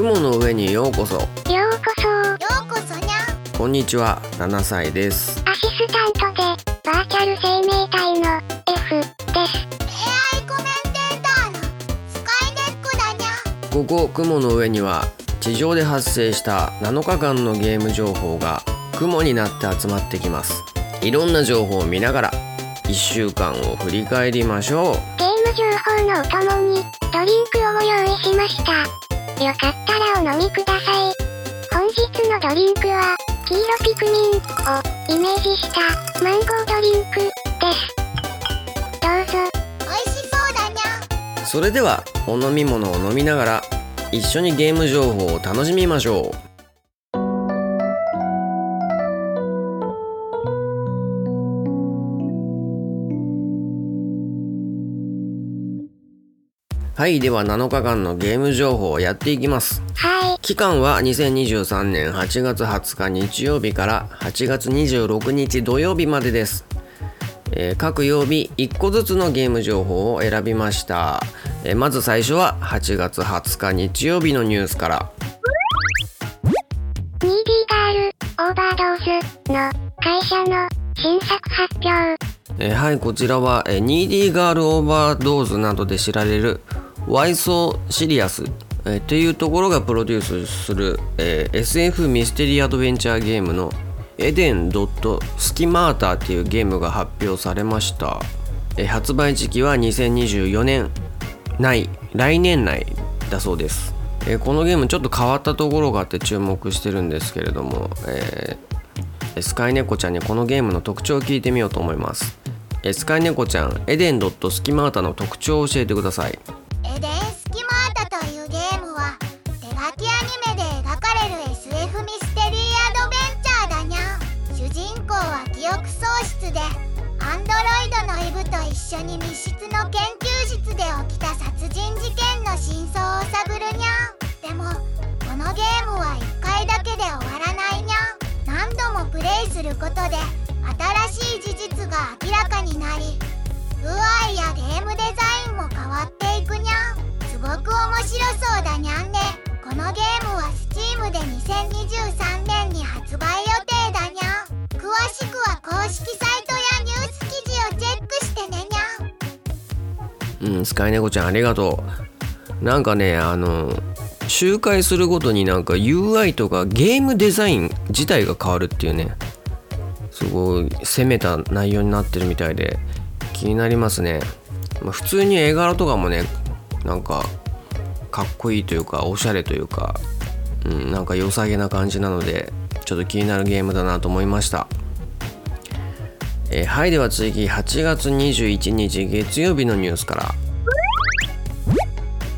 雲の上にようこそ。ようこそ。ようこそにゃこんにちは。7歳です。アシスタントでバーチャル生命体の F です。AI コメンテーターのスカイネックだにゃ。ここ雲の上には地上で発生した7日間のゲーム情報が雲になって集まってきます。いろんな情報を見ながら1週間を振り返りましょう。ゲーム情報のお供にドリンクをご用意しましたよかったらお飲みください本日のドリンクは黄色ピクミンをイメージしたマンゴードリンクですどうぞ美味しそうだにゃ。それではお飲み物を飲みながら一緒にゲーム情報を楽しみましょう。はいでは7日間のゲーム情報をやっていきます。はい。期間は2023年8月20日日曜日から8月26日土曜日までです、えー各曜日1個ずつのゲーム情報を選びました、えーまず最初は8月20日日曜日のニュースから。ニーディーガールオーバードーズの会社の新作発表。えーはいこちらは、えーニーディーガールオーバードーズなどで知られるワイソーシリアス、えっていうところがプロデュースする、えー SF ミステリーアドベンチャーゲームのエデン・ドット・スキマーターっていうゲームが発表されました、えー発売時期は2024年内来年内だそうです、えーこのゲームちょっと変わったところがあって注目してるんですけれども、えースカイネコちゃんにこのゲームの特徴を聞いてみようと思います。えスカイネコちゃんエデンドットスキマーターの特徴を教えてください。エデンスキマータというゲームは手書きアニメで描かれる SF ミステリーアドベンチャーだにゃ主人公は記憶喪失でアンドロイドのイブと一緒に密室の研究室で起きた殺人事件の真相を探るにゃでもこのゲームは1回だけで終わらないにゃ何度もプレイすることで新しい事実が明らかになり UI やゲームデザインも変わっていくにゃすごく面白そうだにゃんでこのゲームは Steam で2023年に発売予定だにゃ詳しくは公式サイトやニュース記事をチェックしてねにゃうんスカイネコちゃんありがとう。なんかねあの周回するごとになんか UI とかゲームデザイン自体が変わるっていうね。すごい攻めた内容になってるみたいで気になりますね、ま、普通に絵柄とかもねなんかかっこいいというかおしゃれというか、うん、なんか良さげな感じなのでちょっと気になるゲームだなと思いました。えーはいでは次8月21日月曜日のニュースから。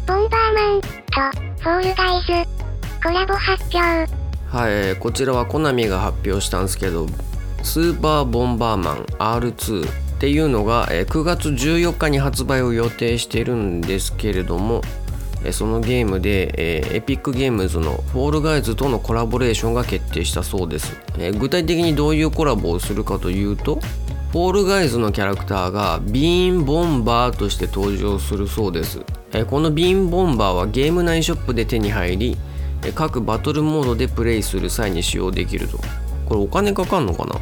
ボンバーマンとフォールガイズコラボ発表。はい、えーこちらはコナミが発表したんですけどスーパーボンバーマン R2 っていうのが、え9月14日に発売を予定しているんですけれども、そのゲームで、エピックゲームズのフォールガイズとのコラボレーションが決定したそうです、具体的にどういうコラボをするかというとフォールガイズのキャラクターがビーンボンバーとして登場するそうです、このビーンボンバーはゲーム内ショップで手に入り各バトルモードでプレイする際に使用できると。これお金かかんのかな？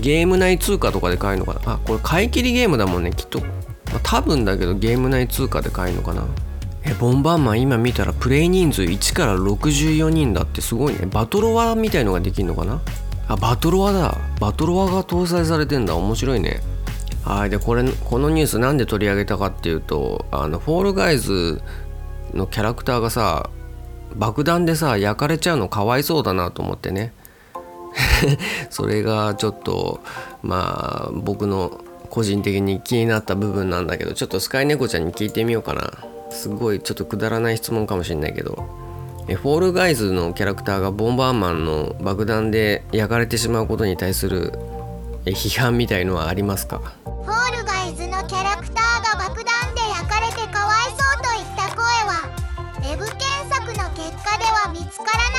ゲーム内通貨とかで買えるのかな？あこれ買い切りゲームだもんね。きっと、まあ多分だけどゲーム内通貨で買えるのかな？えボンバーマン今見たらプレイ人数1から64人だってすごいね。バトロワみたいのができるのかな？あバトロワだ。バトロワが搭載されてんだ。面白いね。はいでこれこのニュースなんで取り上げたかっていうとあのフォールガイズのキャラクターがさ爆弾でさ焼かれちゃうのかわいそうだなと思ってね。それがちょっとまあ僕の個人的に気になった部分なんだけどちょっとスカイネコちゃんに聞いてみようかな。すごいちょっとくだらない質問かもしれないけど。えフォールガイズのキャラクターがボンバーマンの爆弾で焼かれてしまうことに対するえ批判みたいのはありますか？フォールガイズのキャラクターが爆弾で焼かれてかわいそうといった声はウェブ検索の結果では見つからなか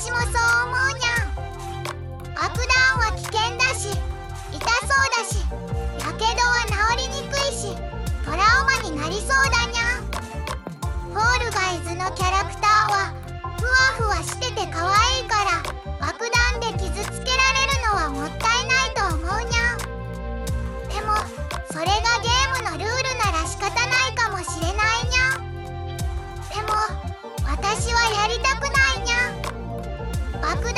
私もそう思うにゃん。ア弾は危険だし痛そうだしやけどは治りにくいしトラウマになりそうだにゃん。ホールガイズのキャラクターはふわふわしてて可愛いから爆弾で傷つけられるのはもったいないと思うにゃん。でもそれがゲームのルールなら仕方ないかもしれないにゃん。でも私はやりたくないにゃん。爆弾よ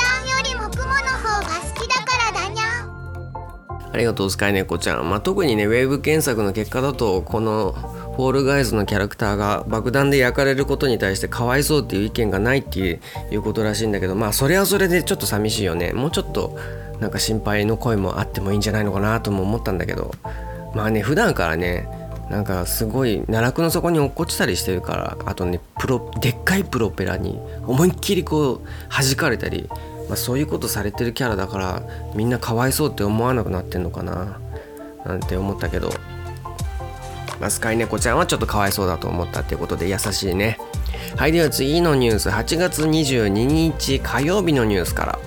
りも雲の方が好きだからだにゃありがとうスカイネコちゃん、まあ、特にねウェーブ検索の結果だとこのフォールガイズのキャラクターが爆弾で焼かれることに対してかわいそうっていう意見がないっていういうことらしいんだけどまあそれはそれでちょっと寂しいよね。もうちょっとなんか心配の声もあってもいいんじゃないのかなとも思ったんだけど。まあね普段からねなんかすごい奈落の底に落っこちたりしてるからあとねプロでっかいプロペラに思いっきりこう弾かれたり、まあ、そういうことされてるキャラだからみんなかわいそうって思わなくなってんのかななんて思ったけど、まあ、スカイネコちゃんはちょっとかわいそうだと思ったっていうことで優しいね。はいでは次のニュース。8月22日火曜日のニュースから。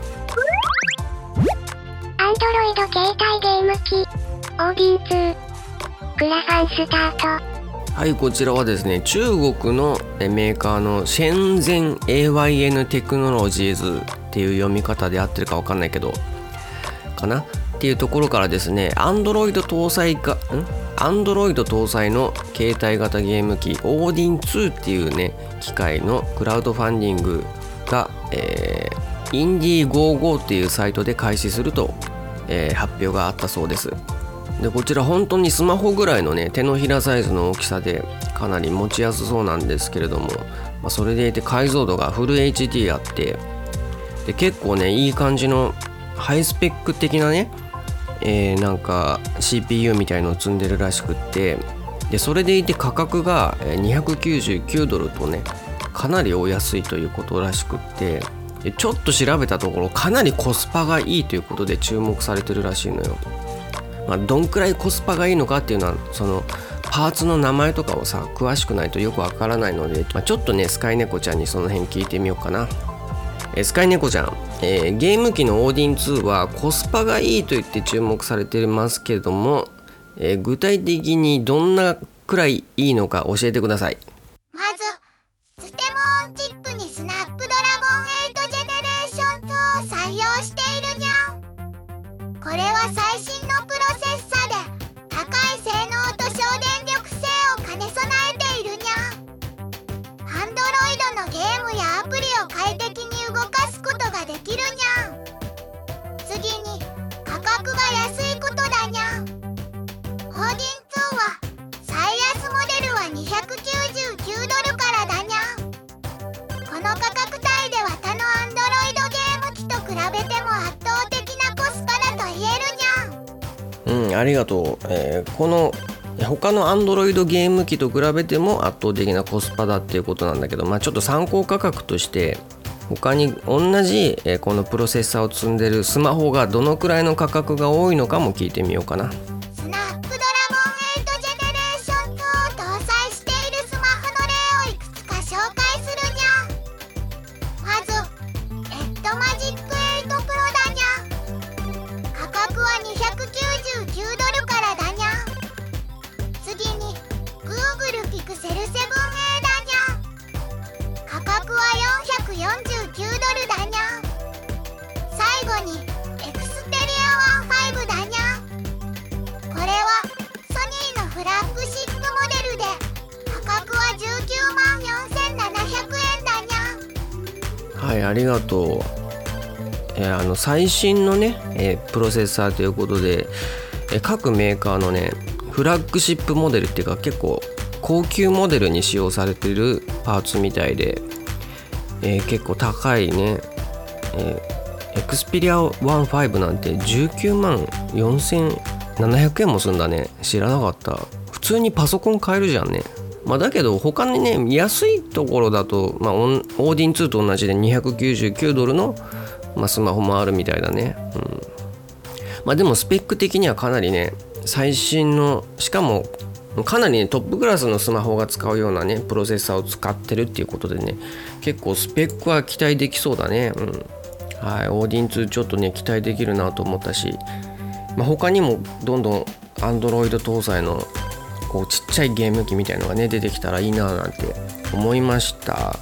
アンドロイド携帯ゲーム機、オーディン2、クラファンスタート。はいこちらはですね中国のメーカーのシェンゼン AYN テクノロジーズっていう読み方で合ってるかわかんないけどかな？っていうところからですね Android 搭載かん？Android 搭載の携帯型ゲーム機 Odin2 っていうね機械のクラウドファンディングが、えー、インディー55っていうサイトで開始すると、えー発表があったそうです。でこちら本当にスマホぐらいのね手のひらサイズの大きさでかなり持ちやすそうなんですけれども、まあ、それでいて解像度がフル HD あってで結構ねいい感じのハイスペック的なね、えーなんか CPU みたいのを積んでるらしくってでそれでいて価格が299ドルとねかなりお安いということらしくってちょっと調べたところかなりコスパがいいということで注目されてるらしいのよ。まあ、どんくらいコスパがいいのかっていうのはそのパーツの名前とかをさ詳しくないとよくわからないので、まあ、ちょっとねスカイネコちゃんにその辺聞いてみようかな。えスカイネコちゃん、えーゲーム機のオーディン2はコスパがいいと言って注目されてますけれども、えー具体的にどんなくらいいいのか教えてください。ありがとう。えーこの他の Android ゲーム機と比べても圧倒的なコスパだっていうことなんだけど、まあ、ちょっと参考価格として他に同じ、えこのプロセッサーを積んでるスマホがどのくらいの価格が多いのかも聞いてみようかな。えーあの最新のね、えープロセッサーということで、えー各メーカーのねフラッグシップモデルっていうか結構高級モデルに使用されてるパーツみたいで、えー結構高いね、えーエクスペリア15なんて19万4700円もすんだね。知らなかった。普通にパソコン買えるじゃんね。まあだけど他にね安いところだと、まあ、オンオーディン2と同じで299ドルの、まあ、スマホもあるみたいだね。うん。まあでもスペック的にはかなりね最新のしかもかなりねトップクラスのスマホが使うようなねプロセッサーを使ってるっていうことでね結構スペックは期待できそうだね。うん。はい。オーディン2ちょっとね期待できるなと思ったし、まあ、他にもどんどん Android 搭載のこうちっちゃいゲーム機みたいのがね出てきたらいいななんて思いました。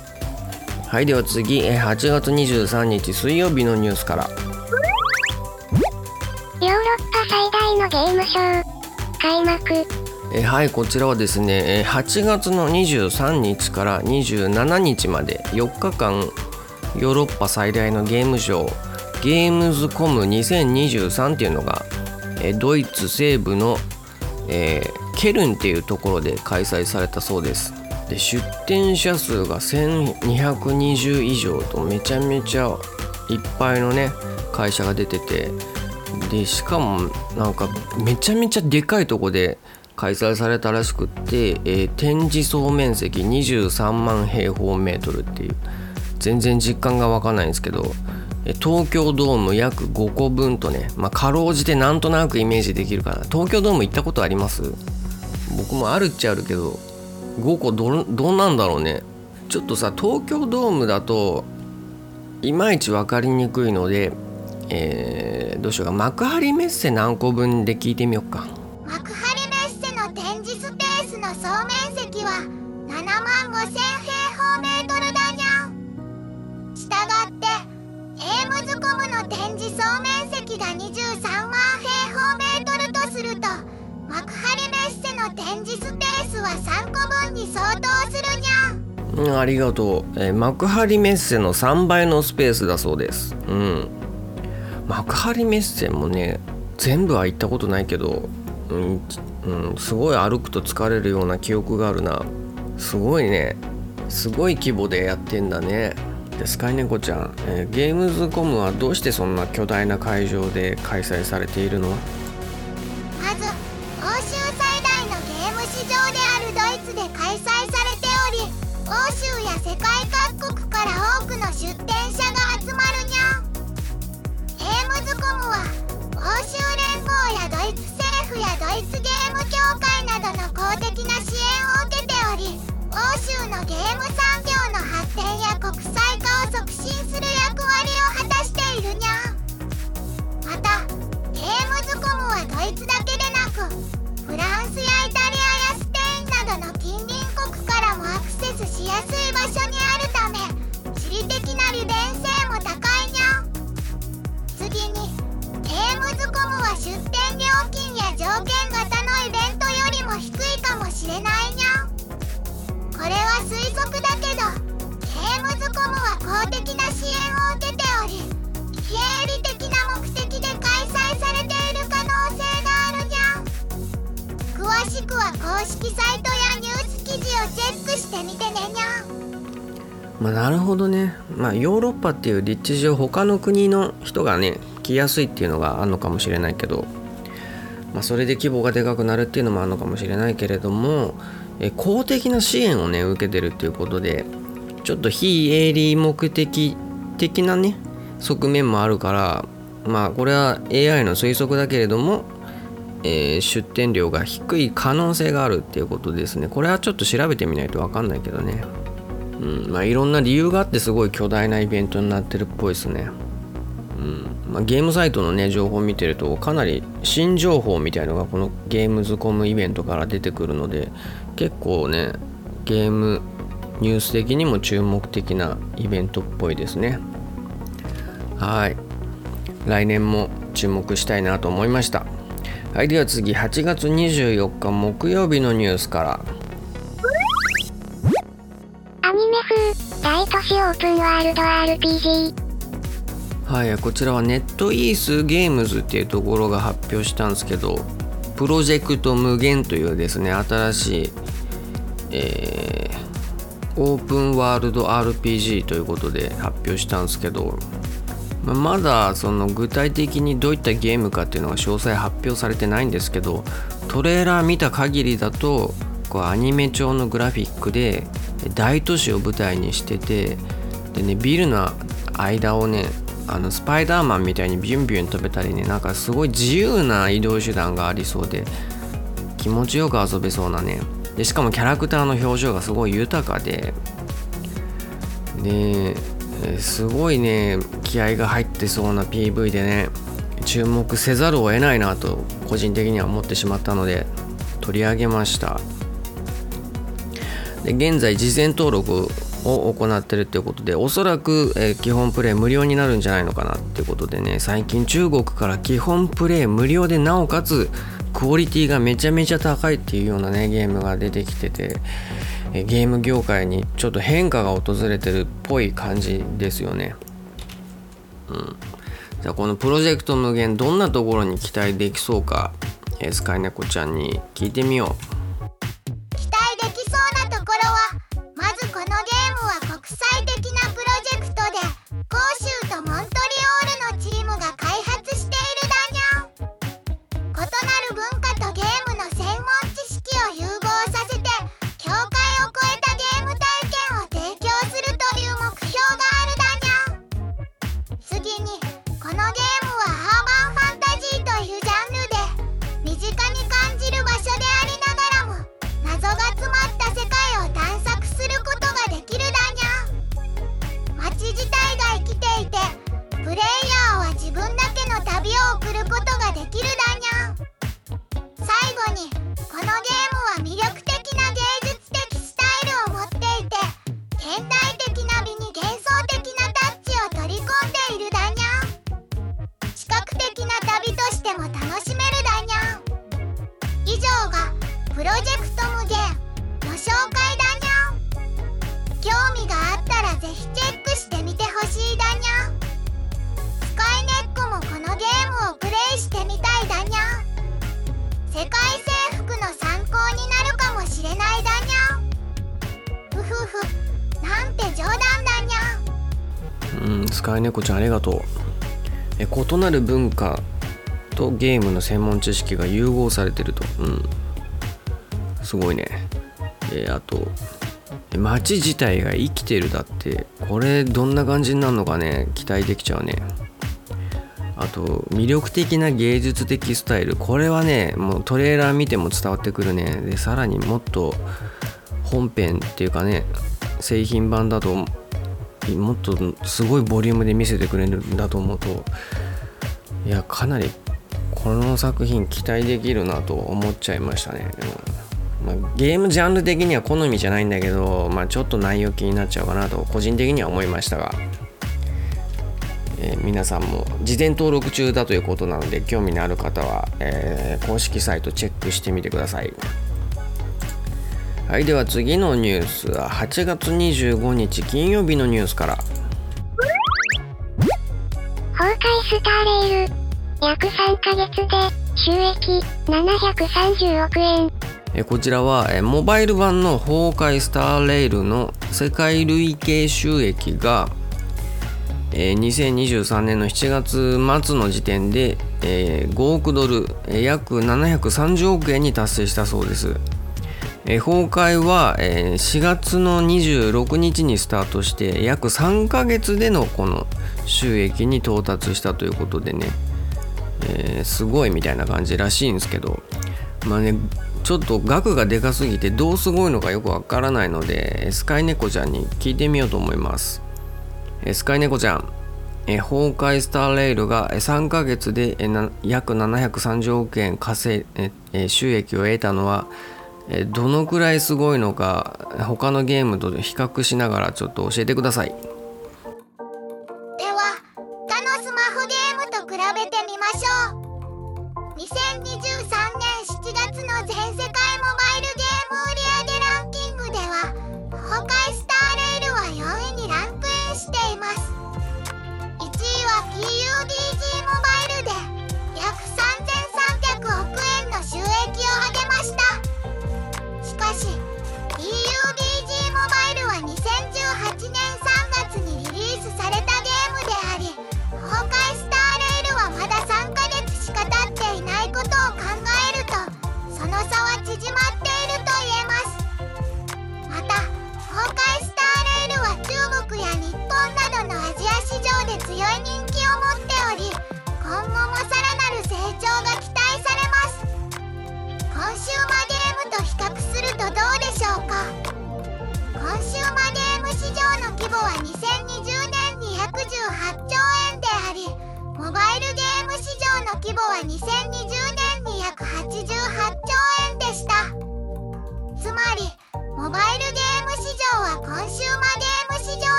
はいでは次えー8月23日水曜日のニュースからヨーロッパ最大のゲームショー。開幕。えーはいこちらはですねえー8月の23日から27日まで4日間ヨーロッパ最大のゲームショーゲームズコム2023っていうのが、えードイツ西部の、えーケルンっていうところで開催されたそうですで出店者数が1220以上とめちゃめちゃいっぱいのね会社が出てて。でしかもなんかめちゃめちゃでかいとこで開催されたらしくって、えー展示総面積23万平方メートルっていう。全然実感がわかんないんですけど東京ドーム約5個分とね、まあ、かろうじてなんとなくイメージできるかな。東京ドーム行ったことあります？僕もあるっちゃあるけど。5個どどうなんだろうね。ちょっとさ東京ドームだといまいち分かりにくいので、えーどうしようか。幕張メッセ何個分で聞いてみようか。幕張メッセの展示スペースの総面積は7万5000平方メートルだにゃん。したがってエームズコムの展示総面うんありがとう、えー幕張メッセの3倍のスペースだそうです。うん。幕張メッセもね全部は行ったことないけど、うんうん、すごい歩くと疲れるような記憶があるな。すごいね。すごい規模でやってんだね。でスカイネコちゃん、えーゲームズコムはどうしてそんな巨大な会場で開催されているの？場所にあるため地理的な利便性も高いにゃ次にゲームズコムは出店料金や条件型のイベントよりも低いかもしれないにゃん。これは推測だけどゲームズコムは公的な支援を受けており非営利的な目的で開催されている可能性があるにゃん。詳しくは公式サイトやニュース記事をチェックしてみてねにゃん。まあ、なるほどね、まあ、ヨーロッパっていう立地上他の国の人がね来やすいっていうのがあるのかもしれないけど、まあ、それで規模がでかくなるっていうのもあるのかもしれないけれどもえ公的な支援をね受けてるっていうことでちょっと非営利目的的なね側面もあるからまあこれは AI の推測だけれども、えー出店料が低い可能性があるっていうことですね。これはちょっと調べてみないと分かんないけどね。うんまあ、いろんな理由があってすごい巨大なイベントになってるっぽいですね。うんまあ、ゲームサイトのね情報を見てるとかなり新情報みたいのがこのゲームズコムイベントから出てくるので結構ねゲームニュース的にも注目的なイベントっぽいですね。はい。来年も注目したいなと思いました。はいでは次。8月24日木曜日のニュースから。風、大都市オープンワールド RPG。はい、こちらはネットイースゲームズっていうところが発表したんですけどプロジェクト無限というですね新しい、えーオープンワールド RPG ということで発表したんですけどまだその具体的にどういったゲームかっていうのが詳細発表されてないんですけどトレーラー見た限りだとこうアニメ調のグラフィックで大都市を舞台にしててでねビルの間をねあのスパイダーマンみたいにビュンビュン飛べたりねなんかすごい自由な移動手段がありそうで気持ちよく遊べそうなね。でしかもキャラクターの表情がすごい豊かでですごいね気合が入ってそうな PV でね注目せざるを得ないなと個人的には思ってしまったので取り上げました。で現在事前登録を行ってるっていうことでおそらく、えー基本プレイ無料になるんじゃないのかなっていうことでね最近中国から基本プレイ無料でなおかつクオリティがめちゃめちゃ高いっていうようなねゲームが出てきててえゲーム業界にちょっと変化が訪れてるっぽい感じですよね。うん、じゃあこのプロジェクト無限どんなところに期待できそうか、えースカイネコちゃんに聞いてみよう。る文化とゲームの専門知識が融合されてると。うん。すごいね。えあと、街自体が生きてるだって、これどんな感じになるのかね、期待できちゃうね。あと、魅力的な芸術的スタイル。これはね、もうトレーラー見ても伝わってくるね。で、さらにもっと本編っていうかね、製品版だともっとすごいボリュームで見せてくれるんだと思うといやかなりこの作品期待できるなと思っちゃいましたね、うん。まあ、ゲームジャンル的には好みじゃないんだけど、まあ、ちょっと内容気になっちゃうかなと個人的には思いましたが、えー皆さんも事前登録中だということなので興味のある方は、えー公式サイトチェックしてみてください。はいでは次のニュースは。8月25日金曜日のニュースから。スターレール。約3ヶ月で収益730億円。えこちらは、えモバイル版の崩壊スターレイルの世界累計収益が、え2023年の7月末の時点で、え5億ドル、約730億円に達成したそうです。え崩壊は、えー4月の26日にスタートして約3ヶ月でのこの収益に到達したということでね、えーすごいみたいな感じらしいんですけど。まあねちょっと額がでかすぎてどうすごいのかよくわからないのでスカイネコちゃんに聞いてみようと思います。スカイネコちゃん。崩壊スターレイルが3ヶ月でえな約730億円稼収益を得たのはどのくらいすごいのか他のゲームと比較しながらちょっと教えてください。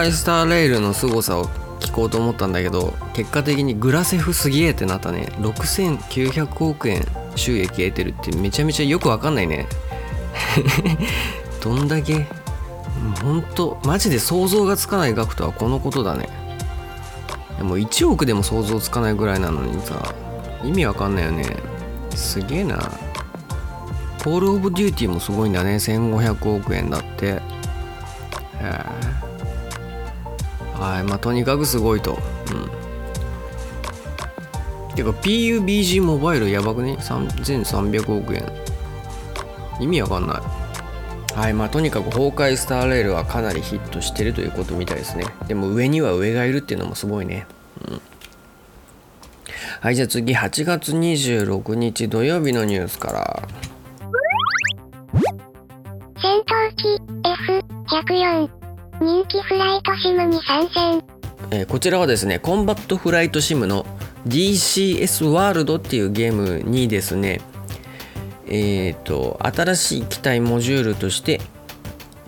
ういや崩壊スターレイルの凄さを聞こうと思ったんだけど結果的にグラセフすげえってなったね。6900億円収益得てるってめちゃめちゃよくわかんないね。どんだけ？ほんとマジで想像がつかない額とはこのことだね。いやもう1億でも想像つかないぐらいなのにさ意味わかんないよね。すげえな。コール・オブ・デューティーもすごいんだね。1500億円だって。へえ。はいまあとにかくすごいと。うん。てか PUBG モバイルやばくね？3300億円意味わかんない。はいまあとにかく崩壊スターレールはかなりヒットしてるということみたいですね。でも上には上がいるっていうのもすごいね。うん。はいじゃあ次。8月26日土曜日のニュースから。戦闘機 F104 人気フライトシムに参戦。えーこちらはですねコンバットフライトシムの DCS ワールドっていうゲームにですねえっ、と新しい機体モジュールとして、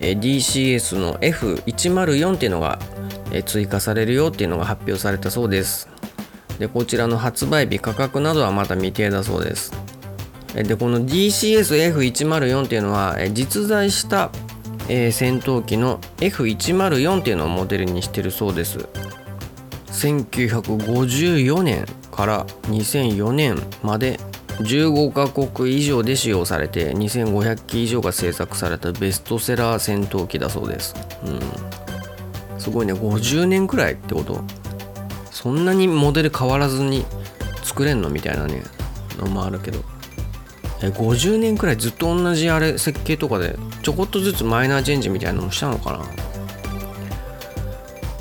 えー DCS の F104 っていうのが、え追加されるよっていうのが発表されたそうです。でこちらの発売日価格などはまだ未定だそうです。えでこの DCSF104 っていうのはえ実在した、えー戦闘機の F104 っていうのをモデルにしてるそうです。1954年から2004年まで15カ国以上で使用されて2500機以上が製作されたベストセラー戦闘機だそうです、うん、すごいね。50年くらいってこと？そんなにモデル変わらずに作れんの？みたいなね。のもあるけど。50年くらいずっと同じあれ設計とかでちょこっとずつマイナーチェンジみたいなのもしたのか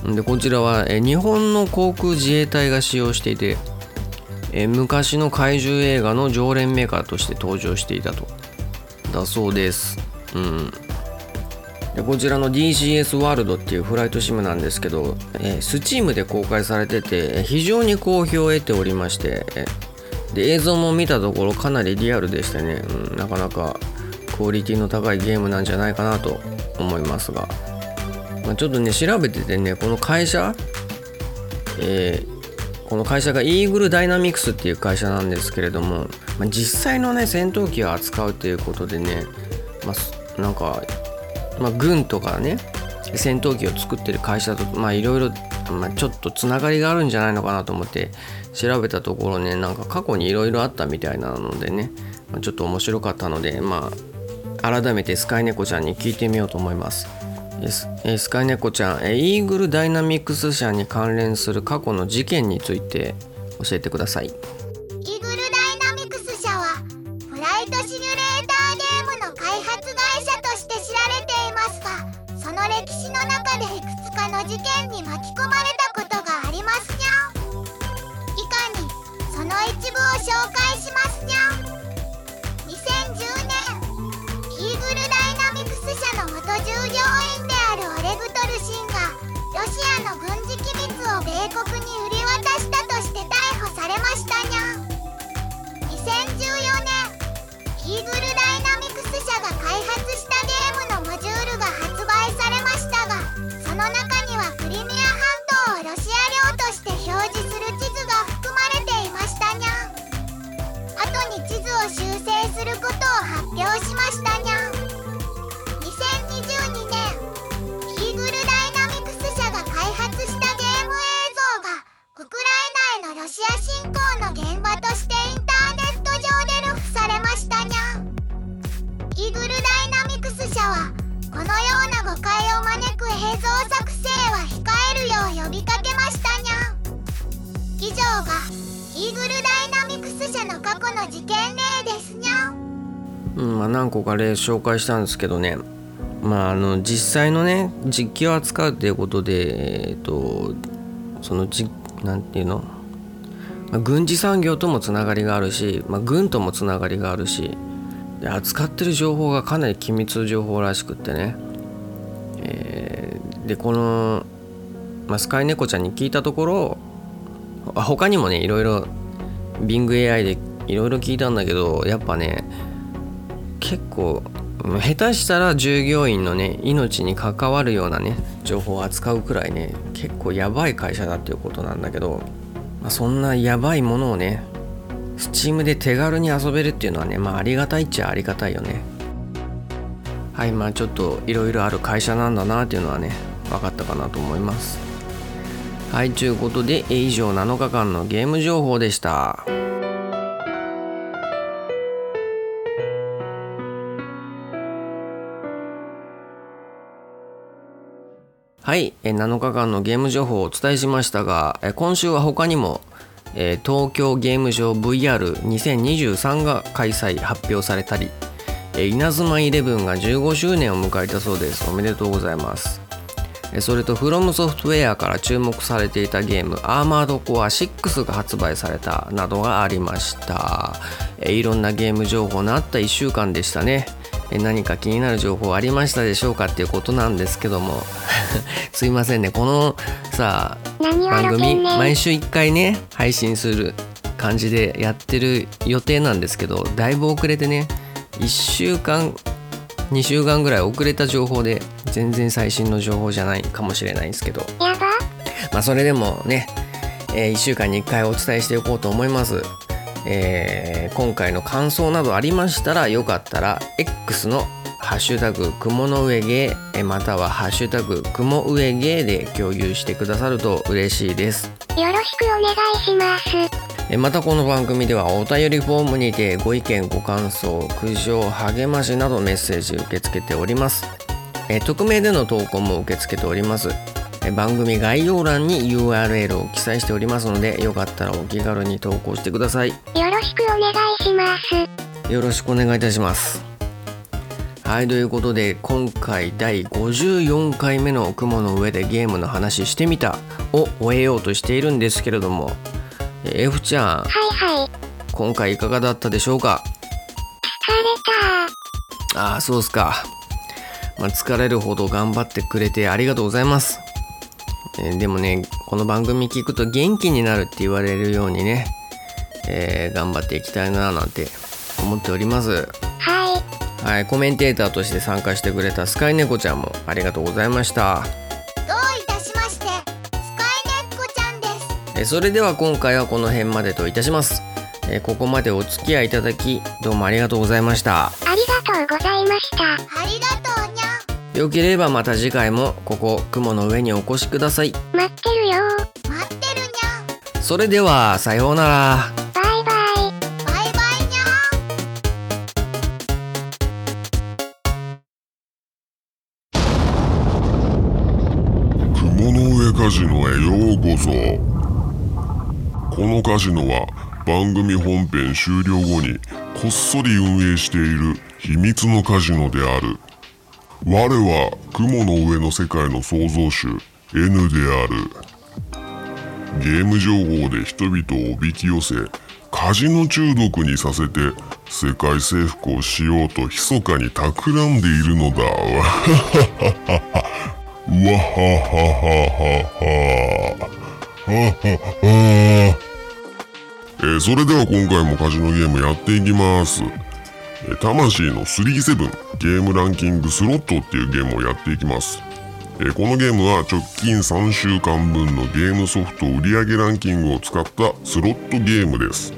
な？でこちらは日本の航空自衛隊が使用していて昔の怪獣映画の常連メーカーとして登場していたと。だそうです。うん。でこちらの DCS ワールドっていうフライトシムなんですけど、えー、Steam で公開されてて非常に好評を得ておりましてで映像も見たところかなりリアルでしてね、うん、なかなかクオリティの高いゲームなんじゃないかなと思いますが、まあ、ちょっとね調べててねこの会社、えーこの会社がイーグルダイナミクスっていう会社なんですけれども、まあ、実際のね戦闘機を扱うということでね、まあ、なんか、まあ、軍とかね戦闘機を作ってる会社といろいろ、ちょっとつながりがあるんじゃないのかなと思って調べたところねなんか過去にいろいろあったみたいなのでね、ちょっと面白かったのでまあ改めてスカイネコちゃんに聞いてみようと思います。スカイネコちゃんイーグルダイナミクス社に関連する過去の事件について教えてください。何個か例紹介したんですけどね。まああの実際のね実機を扱うっていうことでえっ、とそのじなんていうの、軍事産業ともつながりがあるし、まあ、軍ともつながりがあるしで扱ってる情報がかなり機密情報らしくってね、えーでこの、まあ、スカイネコちゃんに聞いたところあ他にもねいろいろ BingAI でいろいろ聞いたんだけどやっぱね結構下手したら従業員のね命に関わるようなね情報を扱うくらいね結構やばい会社だっていうことなんだけど、まあ、そんなやばいものをね Steam で手軽に遊べるっていうのはねまあありがたいっちゃありがたいよね。はいまあちょっといろいろある会社なんだなっていうのはね分かったかなと思います。はいということで以上7日間のゲーム情報でした。はい、え7日間のゲーム情報をお伝えしましたが、え今週は他にも、え東京ゲームショー VR2023 が開催発表されたり、え稲妻イレブンが15周年を迎えたそうです。おめでとうございます。それとフロムソフトウェアから注目されていたゲームアーマードコア6が発売されたなどがありました、いろんなゲーム情報のあった1週間でしたね何か気になる情報ありましたでしょうかっていうことなんですけども。すいませんね。このさ何番組毎週1回ね配信する感じでやってる予定なんですけどだいぶ遅れてね1週間2週間ぐらい遅れた情報で全然最新の情報じゃないかもしれないんですけど。やば。まあそれでもね、え1週間に1回お伝えしておこうと思います、えー今回の感想などありましたらよかったら X のハッシュタグ雲の上芸えまたはハッシュタグ雲上芸で共有してくださると嬉しいです。よろしくお願いします。えまたこの番組ではお便りフォームにてご意見ご感想苦情励ましなどメッセージ受け付けております。え匿名での投稿も受け付けております。え番組概要欄に URL を記載しておりますのでよかったらお気軽に投稿してください。よろしくお願いします。よろしくお願いいたします。はいということで今回第54回目の雲の上でゲームの話してみたを終えようとしているんですけれどもえ F ちゃんはいはい。今回いかがだったでしょうか？疲れああそうっすか、まあ、疲れるほど頑張ってくれてありがとうございます、えーでもねこの番組聞くと元気になるって言われるようにね、えー頑張っていきたいななんて思っております。たはい。はいコメンテーターとして参加してくれたスカイネコちゃんもありがとうございました。どういたしましてスカイネッコちゃんです。えーそれでは今回はこの辺までといたします、えーここまでお付き合いいただきどうもありがとうございました。ありがとうございました。ありがとうよければまた次回もここ雲の上にお越しください。待ってるよ。待ってるにゃそれではさようなら。バイバイ。バイバイにゃ雲の上カジノへようこそ。このカジノは番組本編終了後にこっそり運営している秘密のカジノである我は雲の上の世界の創造主 N である。ゲーム情報で人々をおびき寄せカジノ中毒にさせて世界征服をしようと密かに企んでいるのだ。わわは。はははは。えーそれでは今回もカジノゲームやっていきます。魂の37ゲームランキングスロットっていうゲームをやっていきます。このゲームは直近3週間分のゲームソフト売上ランキングを使ったスロットゲームです。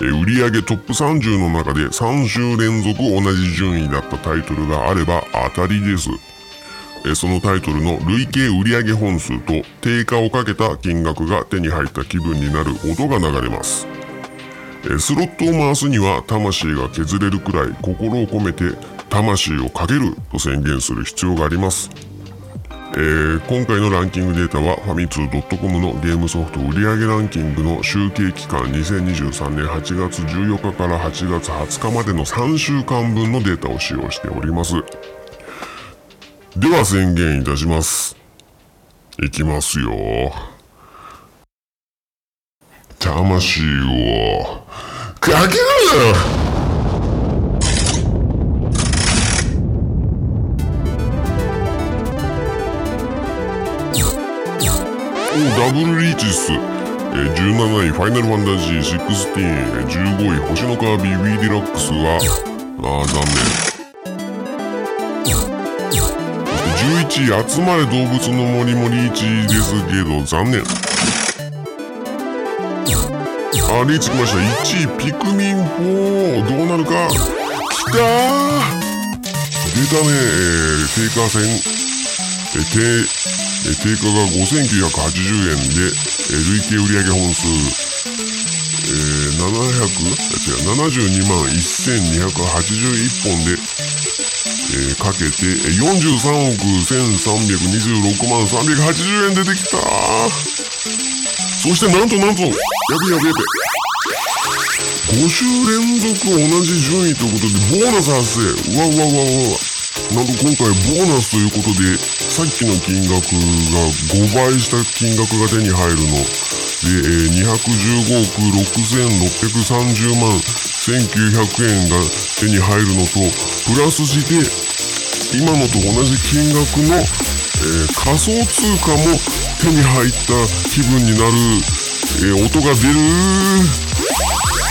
え売上トップ30の中で3週連続同じ順位だったタイトルがあれば当たりです。そのタイトルの累計売上本数と定価をかけた金額が手に入った気分になる音が流れます。えスロットを回すには魂が削れるくらい心を込めて魂をかけると宣言する必要があります。えー今回のランキングデータはファミツー .com のゲームソフト売上ランキングの集計期間2023年8月14日から8月20日までの3週間分のデータを使用しております。では宣言いたします。いきますよ。魂をかけるおダブルリーチっす、えー17位ファイナルファンタジー16、えー15位星のカービィ Wii デラックスはあー残念。11位集まれ動物の森もリーチですけど残念。あリーチきました？1位ピクミン4どうなるか？きたー！出たね、えー、定価戦えー、定え定価が5980円で、えー累計売上本数、えー、700違う72万1281本で、えーかけてえ43億1326万380円出てきたそしてなんとなんとやべやべやべ5週連続同じ順位ということでボーナス発生。うわうわうわうわ。なんと今回ボーナスということでさっきの金額が5倍した金額が手に入るの。で、えー215億6630万1900円が手に入るのとプラスして今のと同じ金額の、えー仮想通貨も手に入った気分になる、えー音が出る。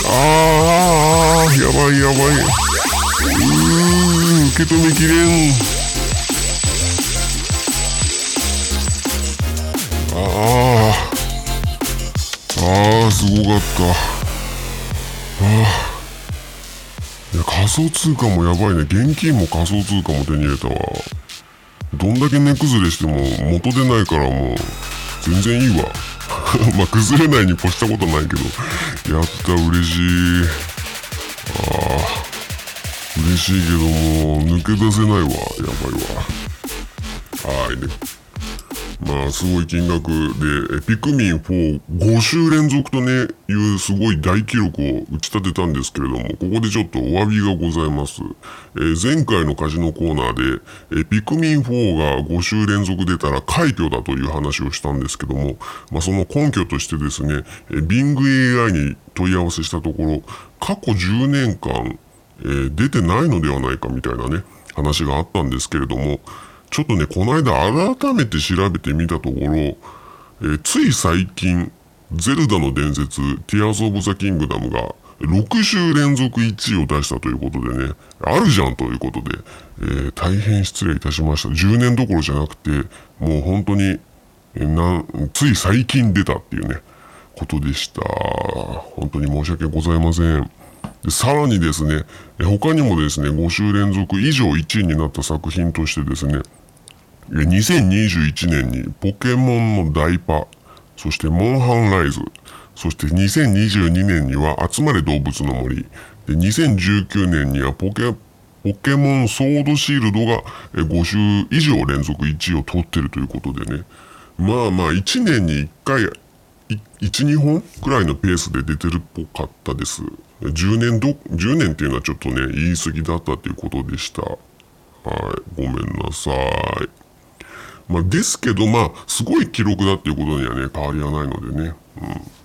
ああやばいやばい。うー受け止めきれん。あああすごかった。あいや仮想通貨もやばいね。現金も仮想通貨も手に入れたわ。どんだけ値崩れしても元出ないからもう全然いいわ。まあ崩れないに越したことないけど。やった嬉しい。ああ嬉しいけども抜け出せないわやばいわ。はいね。まあすごい金額でピクミン45週連続とねいうすごい大記録を打ち立てたんですけれどもここでちょっとお詫びがございます、えー前回のカジノコーナーでえピクミン4が5週連続出たら快挙だという話をしたんですけども、まあ、その根拠としてですねえ BingAI に問い合わせしたところ過去10年間えー出てないのではないかみたいなね話があったんですけれどもちょっとねこの間改めて調べてみたところ、えーつい最近「ゼルダの伝説ティアーズ・オブ・ザ・キングダム」が6週連続1位を出したということでねあるじゃんということで、えー大変失礼いたしました。10年どころじゃなくてもう本当になんつい最近出たっていうねことでした。本当に申し訳ございません。でさらにですね他にもですね5週連続以上1位になった作品としてですね2021年にポケモンのダイパそしてモンハンライズそして2022年には集まれ動物の森で2019年にはポケポケモンソードシールドが5週以上連続1位を取ってるということでね。まあまあ1年に1回12本くらいのペースで出てるっぽかったです。10年ど10年っていうのはちょっとね言い過ぎだったということでした。はい。ごめんなさい。まあですけどまあすごい記録だっていうことにはね変わりはないのでね。うん。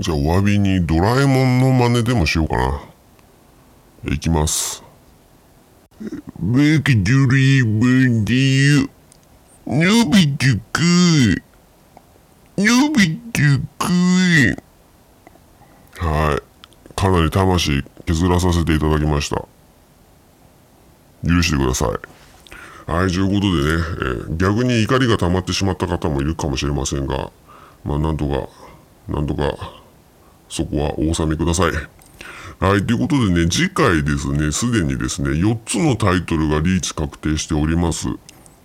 じゃあお詫びにドラえもんの真似でもしようかな。いきます。僕ドラえもんだよのび太くん。のび太くはい。かなり魂削らさせていただきました。許してください。はいということでね、えー逆に怒りが溜まってしまった方もいるかもしれませんがまあなんとかなんとかそこはお納めください。はい、ということでね、次回ですね、すでにですね、4つのタイトルがリーチ確定しております。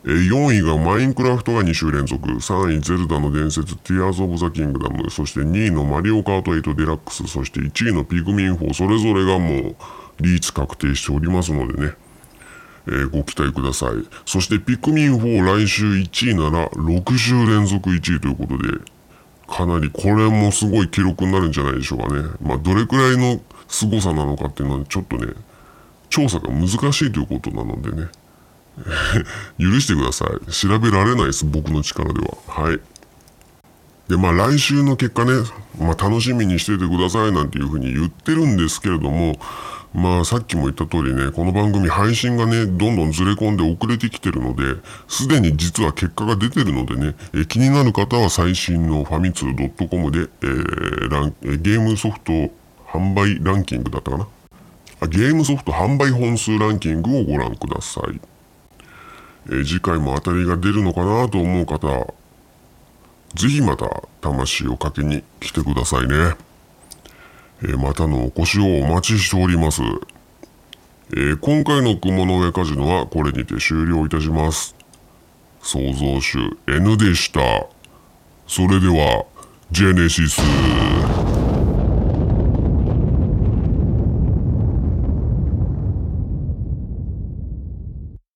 え4位がマインクラフトが2週連続、3位ゼルダの伝説、ティアーズ・オブ・ザ・キングダム、そして2位のマリオカート8デラックス、そして1位のピクミン4、それぞれがもうリーチ確定しておりますのでね、えーご期待ください。そしてピクミン4来週1位なら6週連続1位ということで、かなりこれもすごい記録になるんじゃないでしょうかね。まあどれくらいの凄さなのかっていうのはちょっとね、調査が難しいということなのでね。許してください。調べられないです、僕の力では。はい。で、まあ来週の結果ね、まあ楽しみにしててくださいなんていうふうに言ってるんですけれども、まあさっきも言った通りね、この番組配信がね、どんどんずれ込んで遅れてきてるので、すでに実は結果が出てるのでね、え気になる方は最新のファミツー .com で、えーランゲームソフト販売ランキングだったかな？あゲームソフト販売本数ランキングをご覧ください。え次回も当たりが出るのかなと思う方、ぜひまた魂をかけに来てくださいね。えまたのお越しをお待ちしております。え今回の雲の上カジノはこれにて終了いたします。創造主 N でした。それでは、ジェネシス。